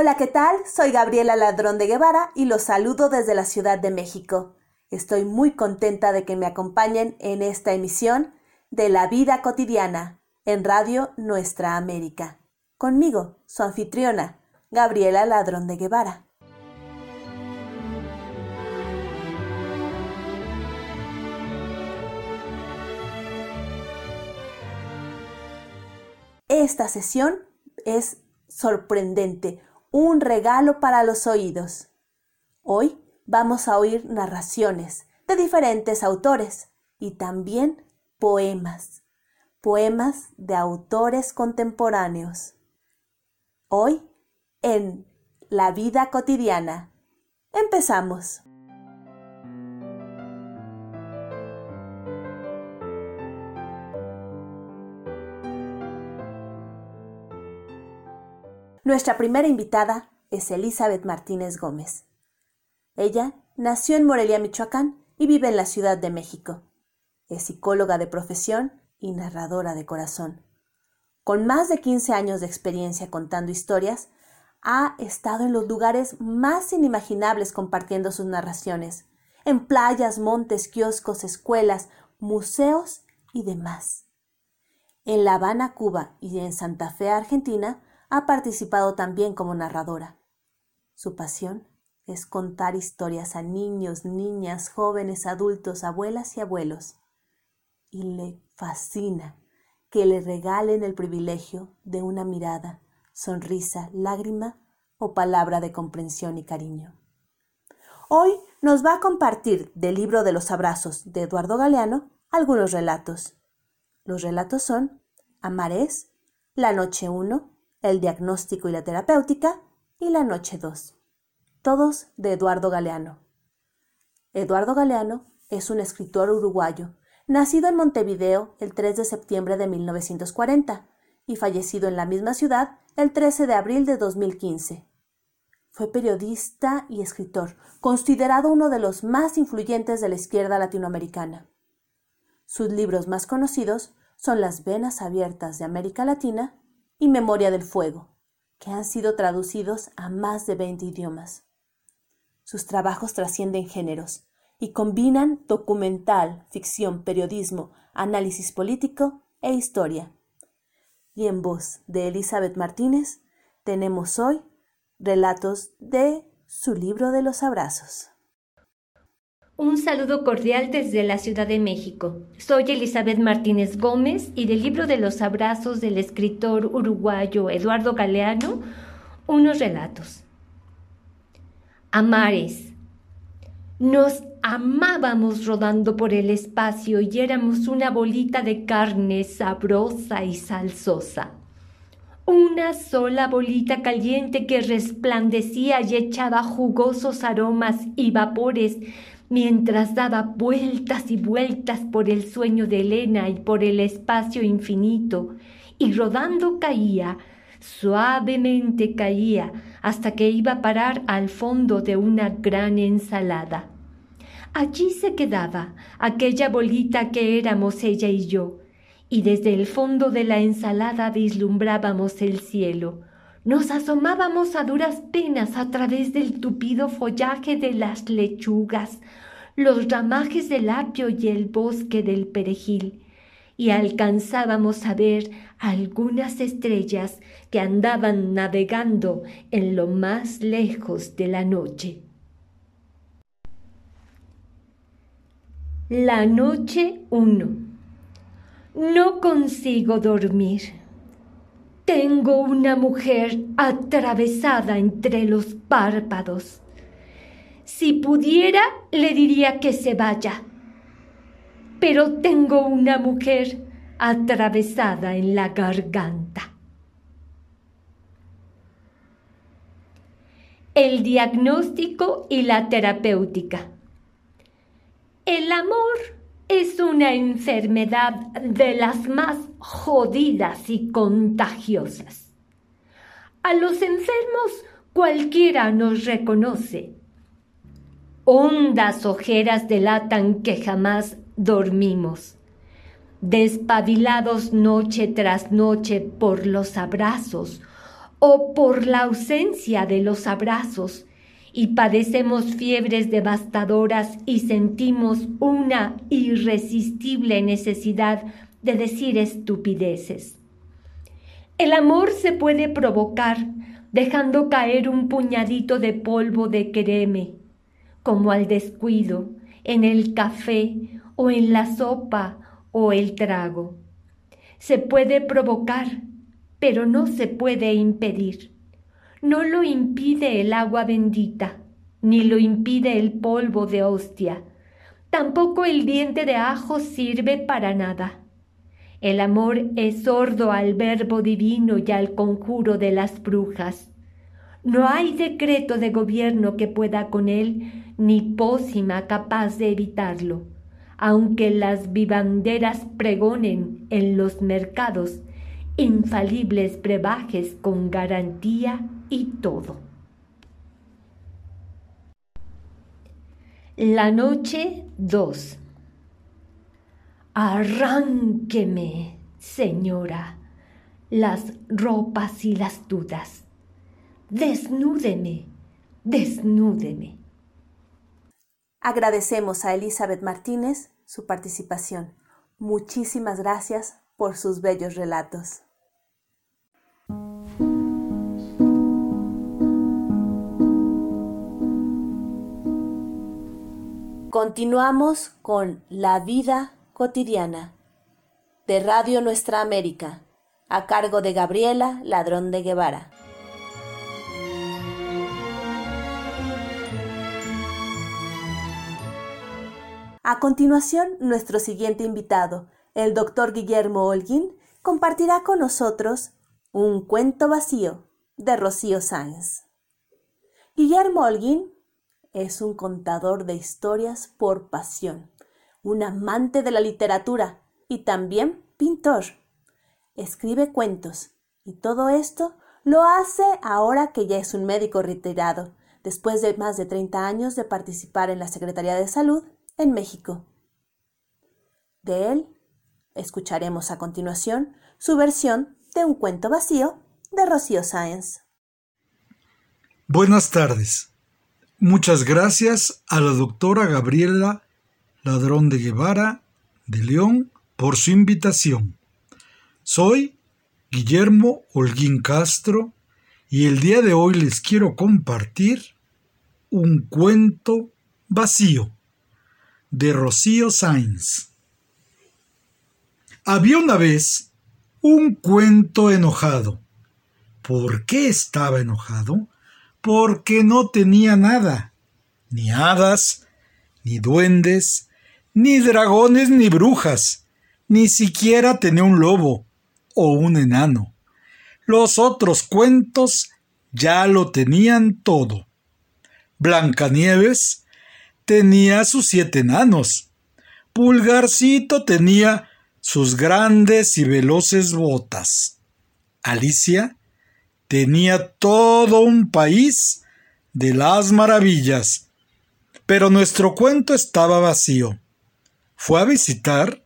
Hola, ¿qué tal? Soy Gabriela Ladrón de Guevara y los saludo desde la Ciudad de México. Estoy muy contenta de que me acompañen en esta emisión de La Vida Cotidiana en Radio Nuestra América. Conmigo, su anfitriona, Gabriela Ladrón de Guevara. Esta sesión es sorprendente, un regalo para los oídos. Hoy vamos a oír narraciones de diferentes autores y también poemas, poemas de autores contemporáneos. Hoy, en La vida cotidiana, empezamos. Nuestra primera invitada es Elizabeth Martínez Gómez. Ella nació en Morelia, Michoacán y vive en la Ciudad de México. Es psicóloga de profesión y narradora de corazón. Con más de 15 años de experiencia contando historias, ha estado en los lugares más inimaginables compartiendo sus narraciones, en playas, montes, kioscos, escuelas, museos y demás. En La Habana, Cuba y en Santa Fe, Argentina, ha participado también como narradora. Su pasión es contar historias a niños, niñas, jóvenes, adultos, abuelas y abuelos. Y le fascina que le regalen el privilegio de una mirada, sonrisa, lágrima o palabra de comprensión y cariño. Hoy nos va a compartir del libro de los abrazos de Eduardo Galeano algunos relatos. Los relatos son Amarés, La Noche 1, el diagnóstico y la terapéutica, y La Noche 2. Todos de Eduardo Galeano. Eduardo Galeano es un escritor uruguayo, nacido en Montevideo el 3 de septiembre de 1940 y fallecido en la misma ciudad el 13 de abril de 2015. Fue periodista y escritor, considerado uno de los más influyentes de la izquierda latinoamericana. Sus libros más conocidos son Las Venas Abiertas de América Latina y Memoria del Fuego, que han sido traducidos a más de 20 idiomas. Sus trabajos trascienden géneros y combinan documental, ficción, periodismo, análisis político e historia. Y en voz de Elizabeth Martínez tenemos hoy relatos de su libro de los abrazos. Un saludo cordial desde la Ciudad de México. Soy Elizabeth Martínez Gómez y del libro de los abrazos del escritor uruguayo Eduardo Galeano, unos relatos. Amares. Nos amábamos rodando por el espacio y éramos una bolita de carne sabrosa y salsosa. Una sola bolita caliente que resplandecía y echaba jugosos aromas y vapores mientras daba vueltas y vueltas por el sueño de Elena y por el espacio infinito, y rodando caía, suavemente caía, hasta que iba a parar al fondo de una gran ensalada. Allí se quedaba aquella bolita que éramos ella y yo, y desde el fondo de la ensalada vislumbrábamos el cielo, nos asomábamos a duras penas a través del tupido follaje de las lechugas, los ramajes del apio y el bosque del perejil, y alcanzábamos a ver algunas estrellas que andaban navegando en lo más lejos de la noche. La noche 1. No consigo dormir. Tengo una mujer atravesada entre los párpados. Si pudiera, le diría que se vaya. Pero tengo una mujer atravesada en la garganta. El diagnóstico y la terapéutica. El amor es una enfermedad de las más jodidas y contagiosas. A los enfermos cualquiera nos reconoce. Hondas ojeras delatan que jamás dormimos. Despabilados noche tras noche por los abrazos, o por la ausencia de los abrazos y padecemos fiebres devastadoras y sentimos una irresistible necesidad de decir estupideces. El amor se puede provocar dejando caer un puñadito de polvo de creme, como al descuido, en el café o en la sopa o el trago. Se puede provocar, pero no se puede impedir. No lo impide el agua bendita, ni lo impide el polvo de hostia. Tampoco el diente de ajo sirve para nada. El amor es sordo al verbo divino y al conjuro de las brujas. No hay decreto de gobierno que pueda con él, ni pócima capaz de evitarlo, aunque las vivanderas pregonen en los mercados infalibles brebajes con garantía y todo. La noche 2 Arránqueme, señora, las ropas y las dudas. Desnúdeme, desnúdeme. Agradecemos a Elizabeth Martínez su participación. Muchísimas gracias por sus bellos relatos. Continuamos con La vida cotidiana de Radio Nuestra América, a cargo de Gabriela Ladrón de Guevara. A continuación, nuestro siguiente invitado, el doctor Guillermo Holguín, compartirá con nosotros Un cuento vacío de Rocío Sáenz. Guillermo Holguín es un contador de historias por pasión, un amante de la literatura y también pintor. Escribe cuentos y todo esto lo hace ahora que ya es un médico retirado, después de más de 30 años de participar en la Secretaría de Salud en México. De él escucharemos a continuación su versión de Un cuento vacío de Rocío Sáenz. Buenas tardes. Muchas gracias a la doctora Gabriela Ladrón de Guevara de León por su invitación. Soy Guillermo Holguín Castro y el día de hoy les quiero compartir un cuento vacío de Rocío Sainz. Había una vez un cuento enojado. ¿Por qué estaba enojado? Porque no tenía nada, ni hadas, ni duendes, ni dragones, ni brujas, ni siquiera tenía un lobo o un enano. Los otros cuentos ya lo tenían todo. Blancanieves tenía sus siete enanos. Pulgarcito tenía sus grandes y veloces botas. Alicia tenía todo un país de las maravillas. Pero nuestro cuento estaba vacío. Fue a visitar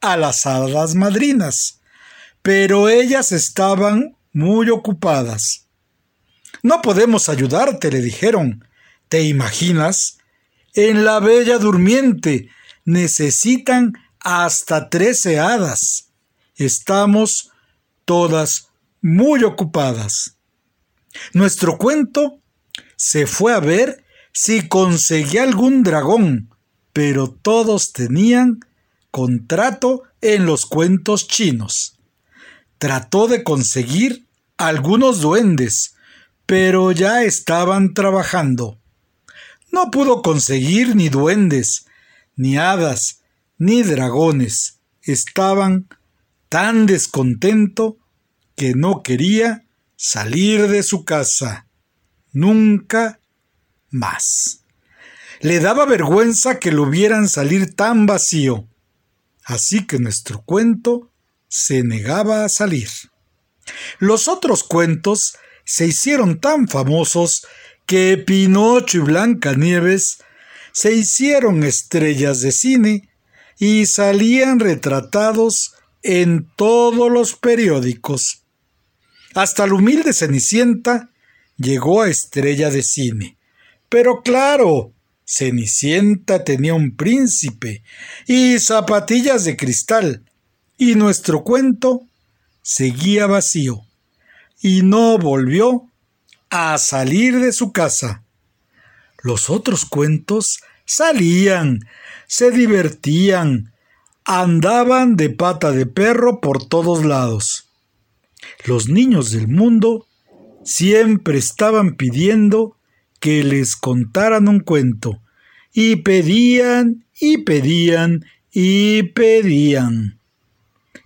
a las hadas madrinas, pero ellas estaban muy ocupadas. No podemos ayudarte, le dijeron. ¿Te imaginas? En la Bella Durmiente necesitan hasta trece hadas. Estamos todas muy ocupadas. Nuestro cuento se fue a ver si conseguía algún dragón, pero todos tenían contrato en los cuentos chinos. Trató de conseguir algunos duendes, pero ya estaban trabajando. No pudo conseguir ni duendes, ni hadas, ni dragones. Estaban tan descontento que no quería salir de su casa. Nunca más. Le daba vergüenza que lo vieran salir tan vacío. Así que nuestro cuento se negaba a salir. Los otros cuentos se hicieron tan famosos que Pinocho y Blancanieves se hicieron estrellas de cine y salían retratados en todos los periódicos. Hasta la humilde Cenicienta llegó a estrella de cine. Pero claro, Cenicienta tenía un príncipe y zapatillas de cristal, y nuestro cuento seguía vacío, y no volvió a salir de su casa. Los otros cuentos salían, se divertían, andaban de pata de perro por todos lados. Los niños del mundo siempre estaban pidiendo que les contaran un cuento, y pedían y pedían y pedían.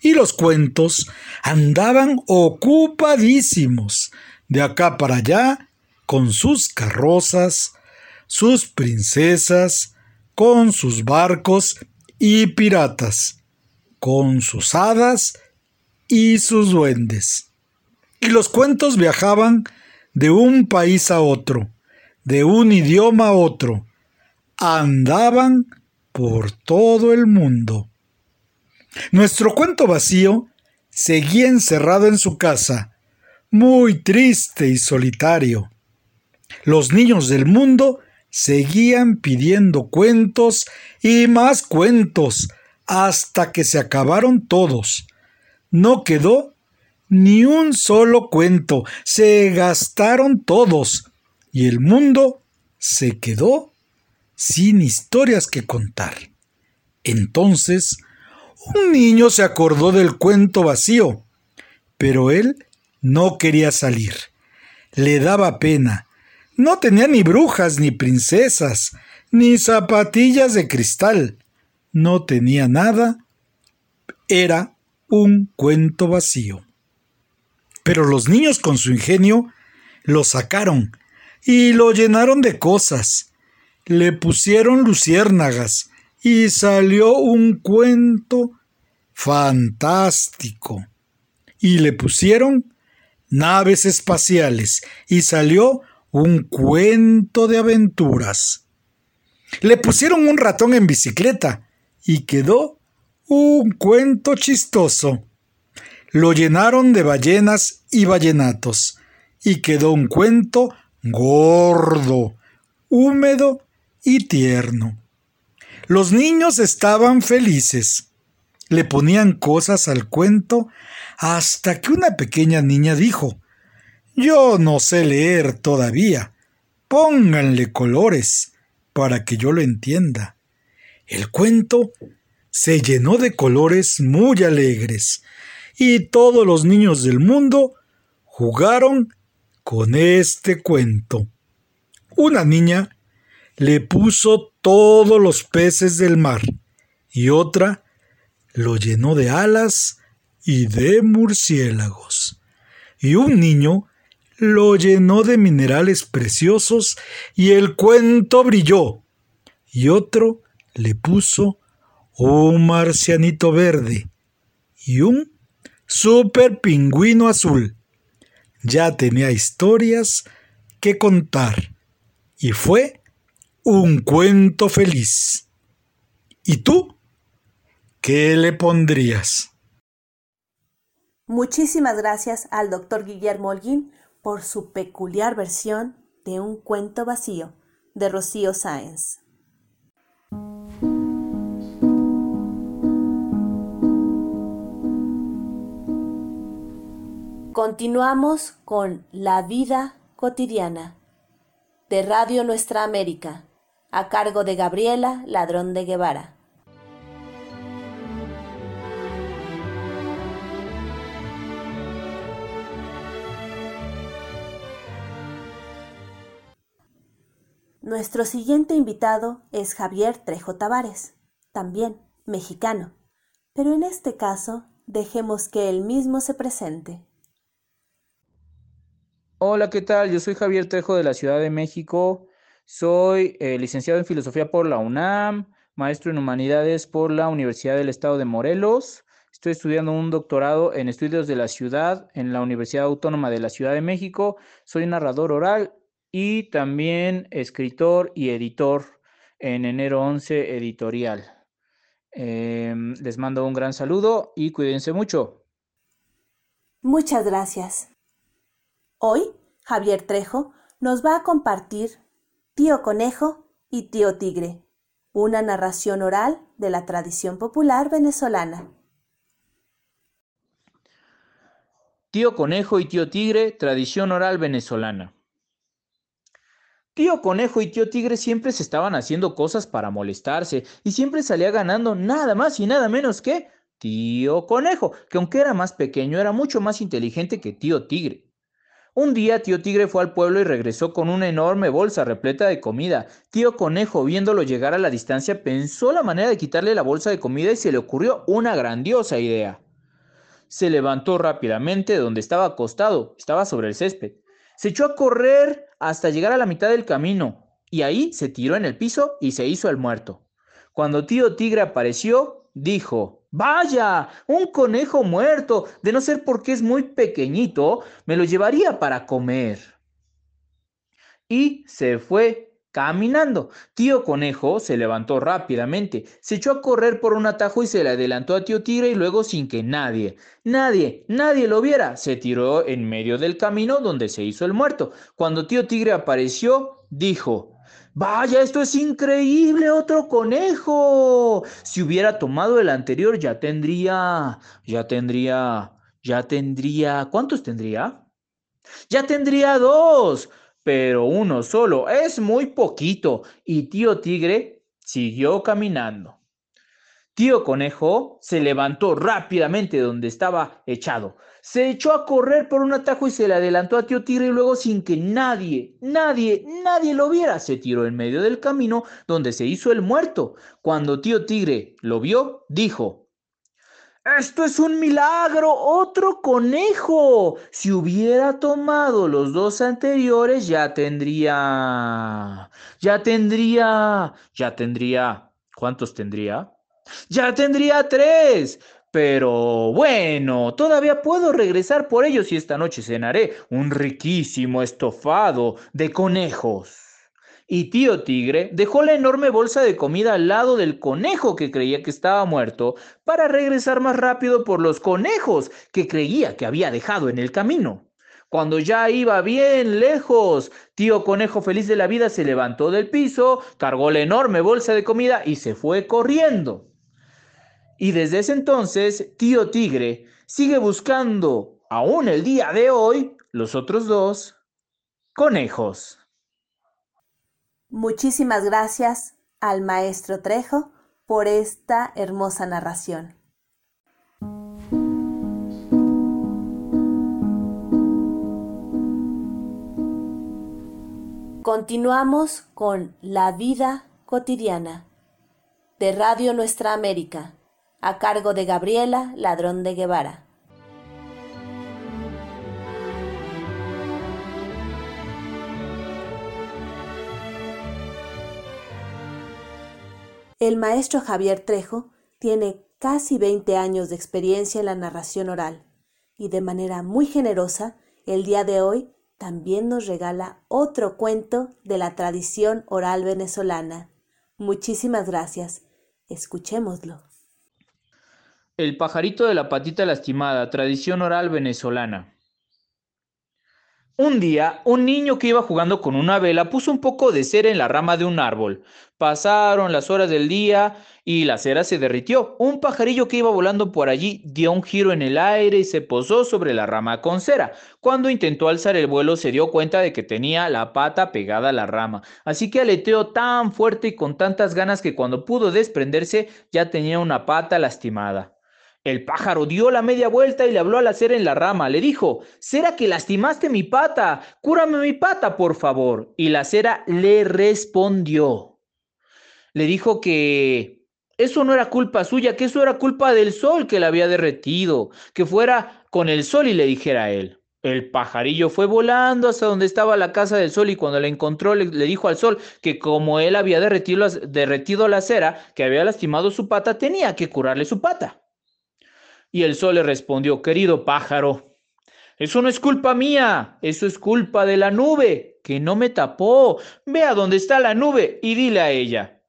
Y los cuentos andaban ocupadísimos, de acá para allá, con sus carrozas, sus princesas, con sus barcos y piratas, con sus hadas y sus duendes. Y los cuentos viajaban de un país a otro, de un idioma a otro, andaban por todo el mundo. Nuestro cuento vacío seguía encerrado en su casa, muy triste y solitario. Los niños del mundo seguían pidiendo cuentos y más cuentos hasta que se acabaron todos. No quedó ni un solo cuento, se gastaron todos y el mundo se quedó sin historias que contar. Entonces, un niño se acordó del cuento vacío, pero él no quería salir. Le daba pena. No tenía ni brujas, ni princesas, ni zapatillas de cristal. No tenía nada. Era un cuento vacío. Pero los niños con su ingenio lo sacaron y lo llenaron de cosas. Le pusieron luciérnagas y salió un cuento fantástico. Y le pusieron naves espaciales y salió un cuento de aventuras. Le pusieron un ratón en bicicleta y quedó un cuento chistoso. Lo llenaron de ballenas y ballenatos y quedó un cuento gordo, húmedo y tierno. Los niños estaban felices. Le ponían cosas al cuento hasta que una pequeña niña dijo Yo no sé leer todavía. Pónganle colores para que yo lo entienda. El cuento se llenó de colores muy alegres y todos los niños del mundo jugaron con este cuento. Una niña le puso todos los peces del mar y otra lo llenó de alas y de murciélagos. Y un niño lo llenó de minerales preciosos y el cuento brilló. Y otro le puso un marcianito verde y un super pingüino azul. Ya tenía historias que contar y fue un cuento feliz. ¿Y tú? ¿Qué le pondrías? Muchísimas gracias al doctor Guillermo Holguín por su peculiar versión de Un cuento vacío de Rocío Sáenz. Continuamos con La vida cotidiana de Radio Nuestra América, a cargo de Gabriela Ladrón de Guevara. Nuestro siguiente invitado es Javier Trejo Tavares, también mexicano, pero en este caso dejemos que él mismo se presente. Hola, ¿qué tal? Yo soy Javier Trejo de la Ciudad de México. Soy eh, licenciado en Filosofía por la UNAM, maestro en Humanidades por la Universidad del Estado de Morelos. Estoy estudiando un doctorado en estudios de la ciudad en la Universidad Autónoma de la Ciudad de México. Soy narrador oral y también escritor y editor en enero 11 editorial. Em, les mando un gran saludo y cuídense mucho. Muchas gracias. Hoy, Javier Trejo nos va a compartir Tío Conejo y Tío Tigre, una narración oral de la tradición popular venezolana. Tío Conejo y Tío Tigre, tradición oral venezolana. Tío Conejo y Tío Tigre siempre se estaban haciendo cosas para molestarse y siempre salía ganando nada más y nada menos que Tío Conejo, que aunque era más pequeño era mucho más inteligente que Tío Tigre. Un día Tío Tigre fue al pueblo y regresó con una enorme bolsa repleta de comida. Tío Conejo, viéndolo llegar a la distancia, pensó la manera de quitarle la bolsa de comida y se le ocurrió una grandiosa idea. Se levantó rápidamente de donde estaba acostado, estaba sobre el césped. Se echó a correr hasta llegar a la mitad del camino, y ahí se tiró en el piso y se hizo el muerto. Cuando tío Tigre apareció, dijo, Vaya, un conejo muerto, de no ser porque es muy pequeñito, me lo llevaría para comer. Y se fue caminando. Tío Conejo se levantó rápidamente, se echó a correr por un atajo y se le adelantó a Tío Tigre y luego sin que nadie, nadie, nadie lo viera, se tiró en medio del camino donde se hizo el muerto. Cuando Tío Tigre apareció, dijo, Vaya, esto es increíble, otro conejo. Si hubiera tomado el anterior ya tendría, ya tendría, ya tendría, ¿cuántos tendría? Ya tendría dos pero uno solo es muy poquito. Y tío Tigre siguió caminando. Tío Conejo se levantó rápidamente donde estaba echado. Se echó a correr por un atajo y se le adelantó a tío Tigre y luego sin que nadie, nadie, nadie lo viera, se tiró en medio del camino donde se hizo el muerto. Cuando tío Tigre lo vio, dijo, esto es un milagro, otro conejo. Si hubiera tomado los dos anteriores, ya tendría... Ya tendría... Ya tendría... ¿Cuántos tendría? Ya tendría tres. Pero bueno, todavía puedo regresar por ellos y esta noche cenaré un riquísimo estofado de conejos. Y tío Tigre dejó la enorme bolsa de comida al lado del conejo que creía que estaba muerto para regresar más rápido por los conejos que creía que había dejado en el camino. Cuando ya iba bien lejos, tío conejo feliz de la vida se levantó del piso, cargó la enorme bolsa de comida y se fue corriendo. Y desde ese entonces, tío tigre sigue buscando, aún el día de hoy, los otros dos conejos. Muchísimas gracias al maestro Trejo por esta hermosa narración. Continuamos con La vida cotidiana de Radio Nuestra América, a cargo de Gabriela Ladrón de Guevara. El maestro Javier Trejo tiene casi 20 años de experiencia en la narración oral y de manera muy generosa el día de hoy también nos regala otro cuento de la tradición oral venezolana. Muchísimas gracias. Escuchémoslo. El pajarito de la patita lastimada, tradición oral venezolana. Un día, un niño que iba jugando con una vela puso un poco de cera en la rama de un árbol. Pasaron las horas del día y la cera se derritió. Un pajarillo que iba volando por allí dio un giro en el aire y se posó sobre la rama con cera. Cuando intentó alzar el vuelo se dio cuenta de que tenía la pata pegada a la rama. Así que aleteó tan fuerte y con tantas ganas que cuando pudo desprenderse ya tenía una pata lastimada. El pájaro dio la media vuelta y le habló a la cera en la rama. Le dijo, Cera que lastimaste mi pata, cúrame mi pata, por favor. Y la cera le respondió. Le dijo que eso no era culpa suya, que eso era culpa del sol que la había derretido, que fuera con el sol y le dijera a él. El pajarillo fue volando hasta donde estaba la casa del sol y cuando la encontró le, dijo al sol que como él había derretido, derretido la cera, que había lastimado su pata, tenía que curarle su pata. Y el sol le respondió, querido pájaro, eso no es culpa mía, eso es culpa de la nube, que no me tapó. Ve a dónde está la nube y dile a ella.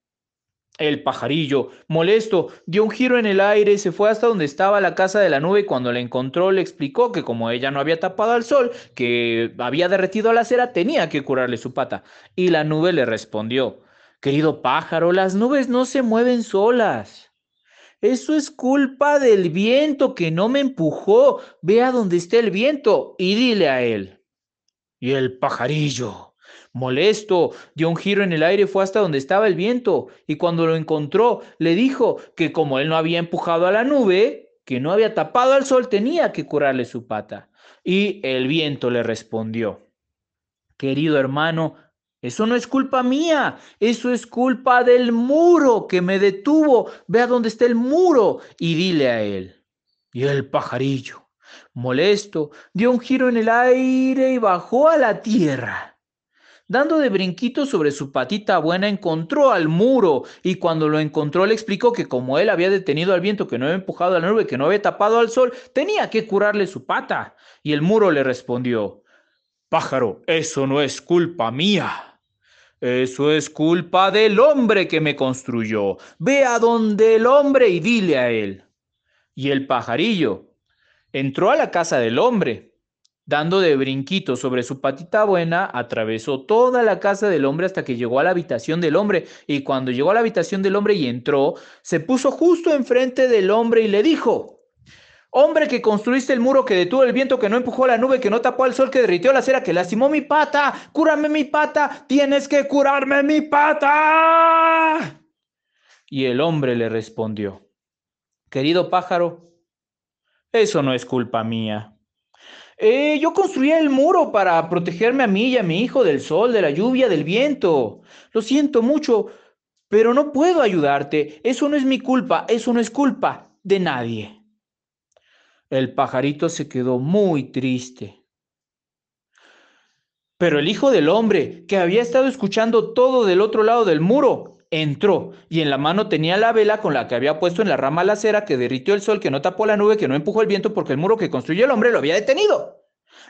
El pajarillo, molesto, dio un giro en el aire y se fue hasta donde estaba la casa de la nube cuando la encontró le explicó que como ella no había tapado al sol, que había derretido la cera, tenía que curarle su pata. Y la nube le respondió, Querido pájaro, las nubes no se mueven solas. Eso es culpa del viento que no me empujó. Ve a donde esté el viento y dile a él. Y el pajarillo, molesto, dio un giro en el aire y fue hasta donde estaba el viento. Y cuando lo encontró, le dijo que como él no había empujado a la nube, que no había tapado al sol, tenía que curarle su pata. Y el viento le respondió, Querido hermano, eso no es culpa mía, eso es culpa del muro que me detuvo. Ve a dónde está el muro y dile a él. Y el pajarillo, molesto, dio un giro en el aire y bajó a la tierra. Dando de brinquitos sobre su patita buena, encontró al muro y cuando lo encontró le explicó que como él había detenido al viento, que no había empujado a la nube, que no había tapado al sol, tenía que curarle su pata. Y el muro le respondió, Pájaro, eso no es culpa mía. Eso es culpa del hombre que me construyó. Ve a donde el hombre y dile a él. Y el pajarillo entró a la casa del hombre. Dando de brinquito sobre su patita buena, atravesó toda la casa del hombre hasta que llegó a la habitación del hombre. Y cuando llegó a la habitación del hombre y entró, se puso justo enfrente del hombre y le dijo, Hombre que construiste el muro que detuvo el viento, que no empujó la nube, que no tapó el sol, que derritió la cera, que lastimó mi pata. Cúrame mi pata. Tienes que curarme mi pata. Y el hombre le respondió, querido pájaro, eso no es culpa mía. Eh, yo construí el muro para protegerme a mí y a mi hijo del sol, de la lluvia, del viento. Lo siento mucho, pero no puedo ayudarte. Eso no es mi culpa, eso no es culpa de nadie. El pajarito se quedó muy triste. Pero el hijo del hombre, que había estado escuchando todo del otro lado del muro, entró y en la mano tenía la vela con la que había puesto en la rama la cera que derritió el sol, que no tapó la nube, que no empujó el viento porque el muro que construyó el hombre lo había detenido.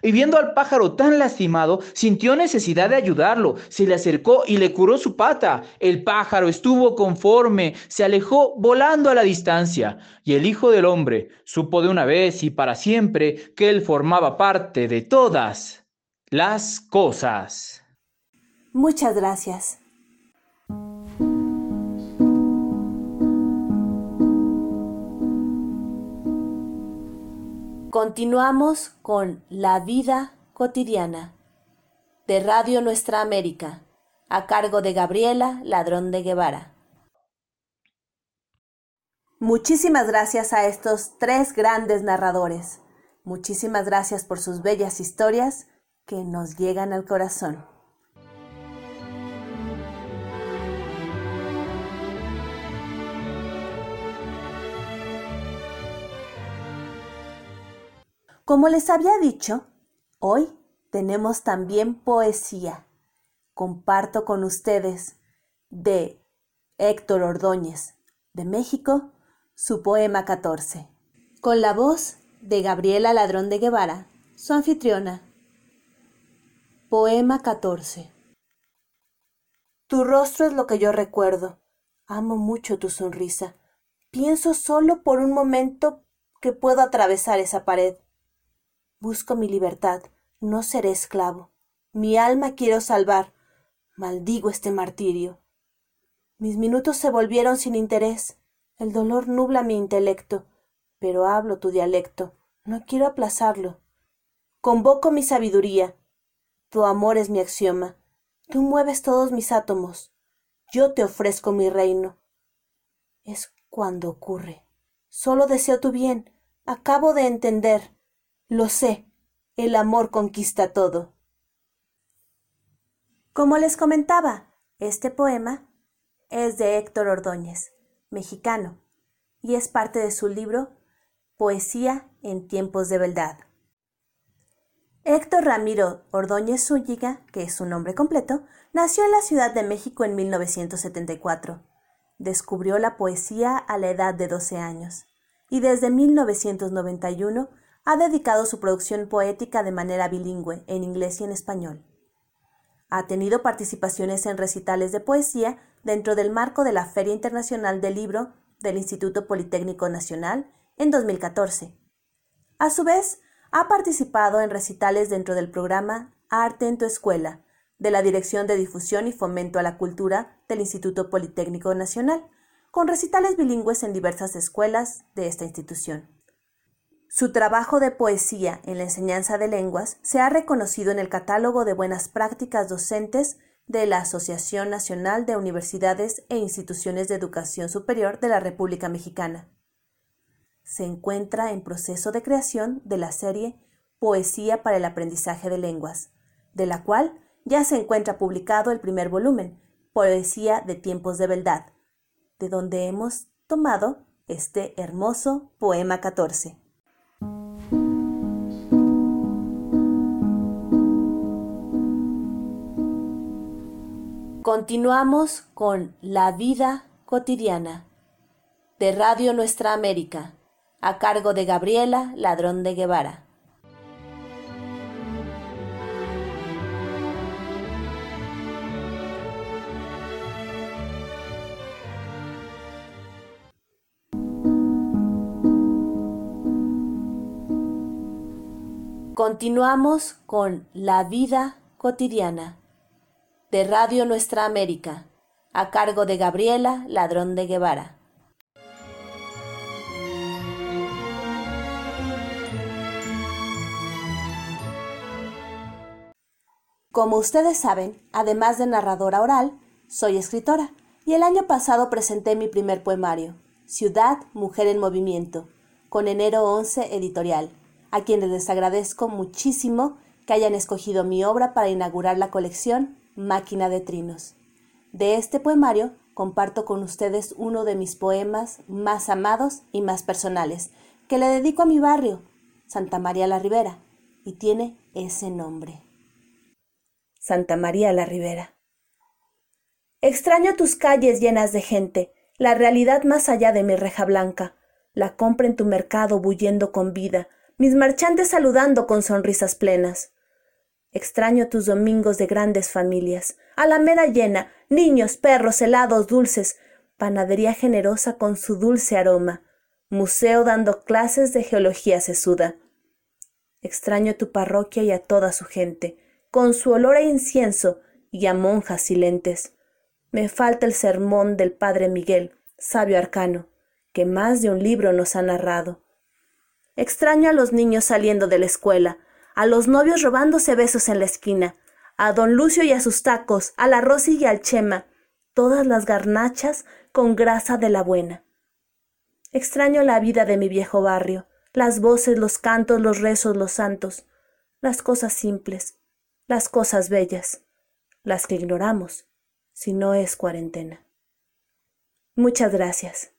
Y viendo al pájaro tan lastimado, sintió necesidad de ayudarlo. Se le acercó y le curó su pata. El pájaro estuvo conforme, se alejó volando a la distancia. Y el Hijo del Hombre supo de una vez y para siempre que él formaba parte de todas las cosas. Muchas gracias. Continuamos con La vida cotidiana de Radio Nuestra América, a cargo de Gabriela Ladrón de Guevara. Muchísimas gracias a estos tres grandes narradores. Muchísimas gracias por sus bellas historias que nos llegan al corazón. Como les había dicho, hoy tenemos también poesía. Comparto con ustedes de Héctor Ordóñez, de México, su poema 14, con la voz de Gabriela Ladrón de Guevara, su anfitriona. Poema 14. Tu rostro es lo que yo recuerdo. Amo mucho tu sonrisa. Pienso solo por un momento que puedo atravesar esa pared. Busco mi libertad, no seré esclavo. Mi alma quiero salvar. Maldigo este martirio. Mis minutos se volvieron sin interés. El dolor nubla mi intelecto, pero hablo tu dialecto. No quiero aplazarlo. Convoco mi sabiduría. Tu amor es mi axioma. Tú mueves todos mis átomos. Yo te ofrezco mi reino. Es cuando ocurre. Solo deseo tu bien. Acabo de entender. Lo sé, el amor conquista todo. Como les comentaba, este poema es de Héctor Ordóñez, mexicano, y es parte de su libro Poesía en tiempos de verdad. Héctor Ramiro Ordóñez Zúñiga, que es su nombre completo, nació en la Ciudad de México en 1974. Descubrió la poesía a la edad de 12 años y desde 1991 ha dedicado su producción poética de manera bilingüe, en inglés y en español. Ha tenido participaciones en recitales de poesía dentro del marco de la Feria Internacional del Libro del Instituto Politécnico Nacional en 2014. A su vez, ha participado en recitales dentro del programa Arte en tu Escuela, de la Dirección de Difusión y Fomento a la Cultura del Instituto Politécnico Nacional, con recitales bilingües en diversas escuelas de esta institución. Su trabajo de poesía en la enseñanza de lenguas se ha reconocido en el catálogo de buenas prácticas docentes de la Asociación Nacional de Universidades e Instituciones de Educación Superior de la República Mexicana. Se encuentra en proceso de creación de la serie Poesía para el Aprendizaje de Lenguas, de la cual ya se encuentra publicado el primer volumen, Poesía de Tiempos de Beldad, de donde hemos tomado este hermoso poema 14. Continuamos con La vida cotidiana de Radio Nuestra América, a cargo de Gabriela Ladrón de Guevara. Continuamos con La vida cotidiana de Radio Nuestra América, a cargo de Gabriela Ladrón de Guevara. Como ustedes saben, además de narradora oral, soy escritora y el año pasado presenté mi primer poemario, Ciudad, Mujer en Movimiento, con Enero 11 Editorial, a quienes les agradezco muchísimo que hayan escogido mi obra para inaugurar la colección Máquina de Trinos. De este poemario comparto con ustedes uno de mis poemas más amados y más personales, que le dedico a mi barrio, Santa María la Ribera, y tiene ese nombre. Santa María la Ribera. Extraño tus calles llenas de gente, la realidad más allá de mi reja blanca, la compra en tu mercado bullendo con vida, mis marchantes saludando con sonrisas plenas. Extraño tus domingos de grandes familias, alameda llena, niños, perros, helados, dulces, panadería generosa con su dulce aroma, museo dando clases de geología sesuda. Extraño tu parroquia y a toda su gente, con su olor a incienso y a monjas silentes. Me falta el sermón del padre Miguel, sabio arcano, que más de un libro nos ha narrado. Extraño a los niños saliendo de la escuela, a los novios robándose besos en la esquina, a don Lucio y a sus tacos, a la Rosy y al Chema, todas las garnachas con grasa de la buena. Extraño la vida de mi viejo barrio, las voces, los cantos, los rezos, los santos, las cosas simples, las cosas bellas, las que ignoramos, si no es cuarentena. Muchas gracias.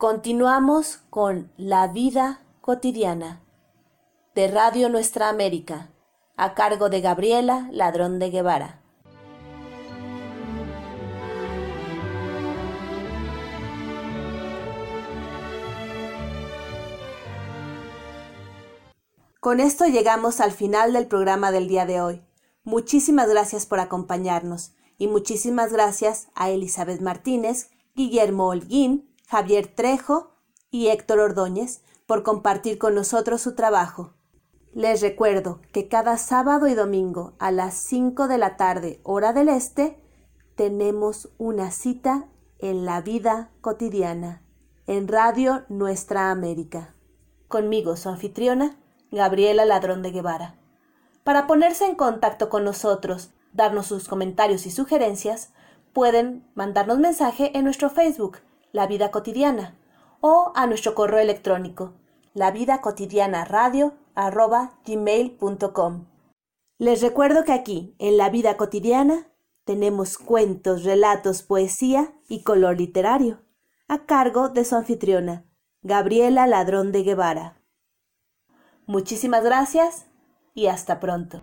Continuamos con La vida cotidiana de Radio Nuestra América, a cargo de Gabriela Ladrón de Guevara. Con esto llegamos al final del programa del día de hoy. Muchísimas gracias por acompañarnos y muchísimas gracias a Elizabeth Martínez, Guillermo Holguín, Javier Trejo y Héctor Ordóñez por compartir con nosotros su trabajo. Les recuerdo que cada sábado y domingo a las 5 de la tarde, hora del este, tenemos una cita en la vida cotidiana, en Radio Nuestra América. Conmigo, su anfitriona, Gabriela Ladrón de Guevara. Para ponerse en contacto con nosotros, darnos sus comentarios y sugerencias, pueden mandarnos mensaje en nuestro Facebook, la vida cotidiana, o a nuestro correo electrónico, la vida cotidiana radio gmail.com. Les recuerdo que aquí, en la vida cotidiana, tenemos cuentos, relatos, poesía y color literario, a cargo de su anfitriona, Gabriela Ladrón de Guevara. Muchísimas gracias y hasta pronto.